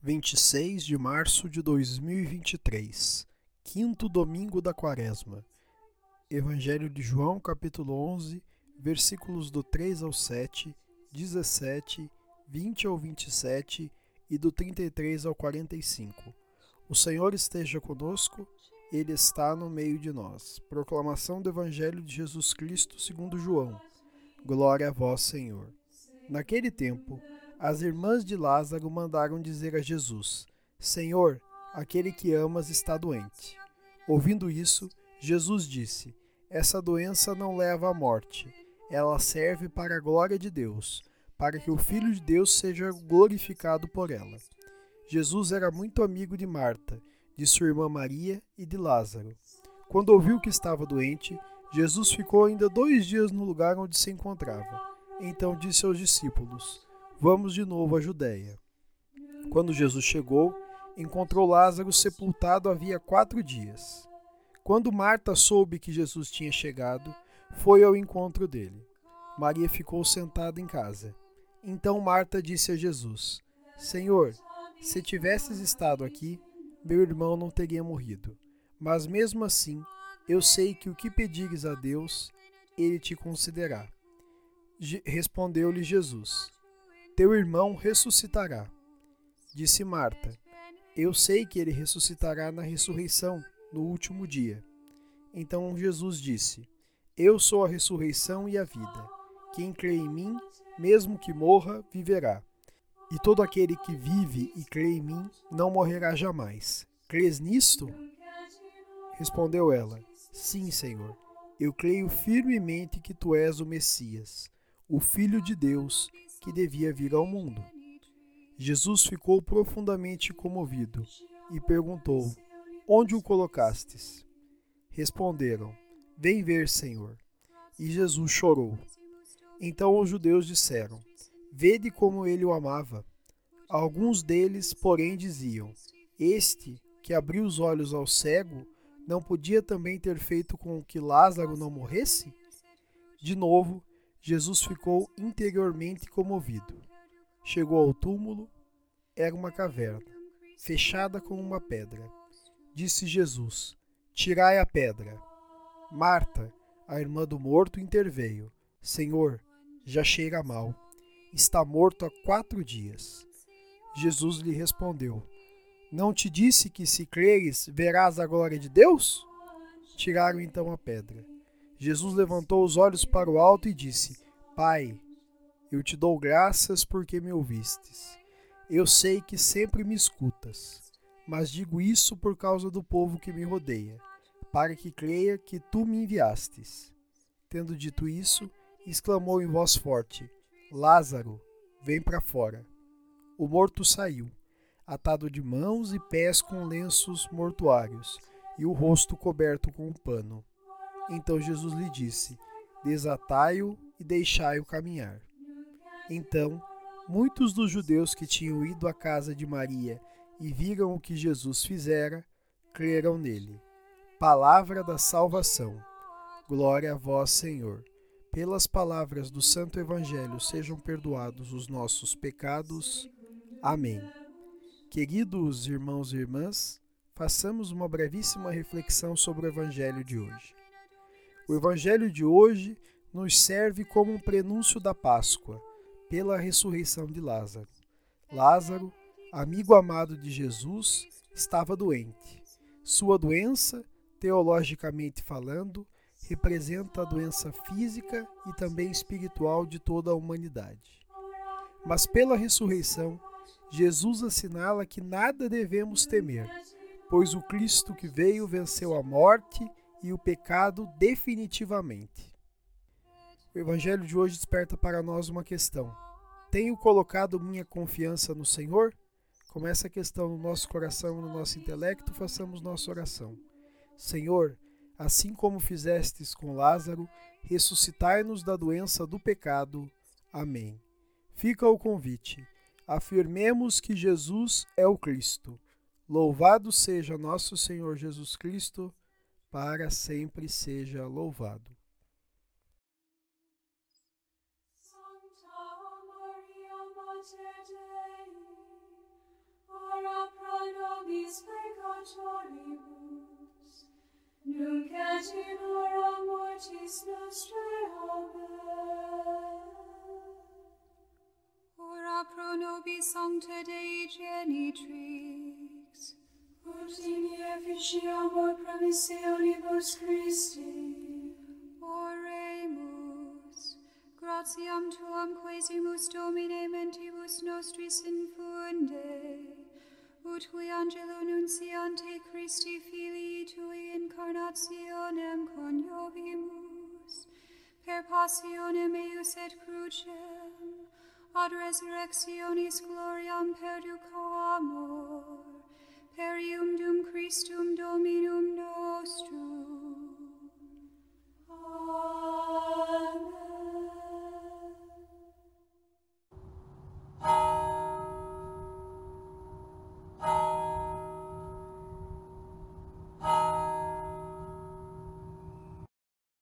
26 de março de 2023, quinto domingo da quaresma. Evangelho de João, capítulo 11, versículos do 3 ao 7, 17, 20 ao 27 e do 33 ao 45. O Senhor esteja conosco, Ele está no meio de nós. Proclamação do Evangelho de Jesus Cristo segundo João. Glória a vós, Senhor. Naquele tempo, as irmãs de Lázaro mandaram dizer a Jesus: Senhor, aquele que amas está doente. Ouvindo isso, Jesus disse: Essa doença não leva à morte. Ela serve para a glória de Deus, para que o Filho de Deus seja glorificado por ela. Jesus era muito amigo de Marta, de sua irmã Maria e de Lázaro. Quando ouviu que estava doente, Jesus ficou ainda dois dias no lugar onde se encontrava. Então disse aos discípulos: Vamos de novo à Judéia. Quando Jesus chegou, encontrou Lázaro sepultado havia quatro dias. Quando Marta soube que Jesus tinha chegado, foi ao encontro dele. Maria ficou sentada em casa. Então Marta disse a Jesus: Senhor, se tivesses estado aqui, meu irmão não teria morrido. Mas mesmo assim, eu sei que o que pedires a Deus, ele te concederá. Respondeu-lhe Jesus: teu irmão ressuscitará. Disse Marta: Eu sei que ele ressuscitará na ressurreição, no último dia. Então Jesus disse: Eu sou a ressurreição e a vida. Quem crê em mim, mesmo que morra, viverá. E todo aquele que vive e crê em mim não morrerá jamais. Crês nisto? Respondeu ela: Sim, Senhor. Eu creio firmemente que tu és o Messias, o Filho de Deus que devia vir ao mundo. Jesus ficou profundamente comovido e perguntou: Onde o colocastes? Responderam: Vem ver, Senhor. E Jesus chorou. Então os judeus disseram: Vede como ele o amava. Alguns deles, porém, diziam: Este, que abriu os olhos ao cego, não podia também ter feito com que Lázaro não morresse? De novo, Jesus ficou interiormente comovido. Chegou ao túmulo, era uma caverna, fechada com uma pedra. Disse Jesus: Tirai a pedra. Marta, a irmã do morto, interveio: Senhor, já cheira mal. Está morto há quatro dias. Jesus lhe respondeu: Não te disse que, se creres, verás a glória de Deus? Tiraram então a pedra. Jesus levantou os olhos para o alto e disse: Pai, eu te dou graças porque me ouvistes. Eu sei que sempre me escutas, mas digo isso por causa do povo que me rodeia, para que creia que tu me enviastes. Tendo dito isso, exclamou em voz forte: Lázaro, vem para fora. O morto saiu, atado de mãos e pés com lenços mortuários, e o rosto coberto com um pano. Então Jesus lhe disse: Desatai-o e deixai-o caminhar. Então, muitos dos judeus que tinham ido à casa de Maria e viram o que Jesus fizera, creram nele. Palavra da salvação. Glória a vós, Senhor. Pelas palavras do Santo Evangelho sejam perdoados os nossos pecados. Amém. Queridos irmãos e irmãs, façamos uma brevíssima reflexão sobre o Evangelho de hoje. O Evangelho de hoje nos serve como um prenúncio da Páscoa, pela ressurreição de Lázaro. Lázaro, amigo amado de Jesus, estava doente. Sua doença, teologicamente falando, representa a doença física e também espiritual de toda a humanidade. Mas pela ressurreição, Jesus assinala que nada devemos temer, pois o Cristo que veio venceu a morte e o pecado definitivamente. O Evangelho de hoje desperta para nós uma questão: Tenho colocado minha confiança no Senhor? Com essa questão no nosso coração e no nosso intelecto, façamos nossa oração. Senhor, assim como fizestes com Lázaro, ressuscitai-nos da doença do pecado. Amém. Fica o convite. Afirmemos que Jesus é o Cristo. Louvado seja nosso Senhor Jesus Cristo, para sempre seja louvado. ora pro nobis peccatoribus, nunc et in hora mortis nostrae. Ora pro nobis sancta Dei genitrix, in efficiamur promissionibus Christi. Oremus, gratiam tuam quesimus Domine mentibus nostris infunde, ut qui angelo nunciante Christi filii tui incarnationem coniovimus, per passionem eius et crucem, ad resurrectionis gloriam perducamur, per ium dum Christum Dominum nostrum.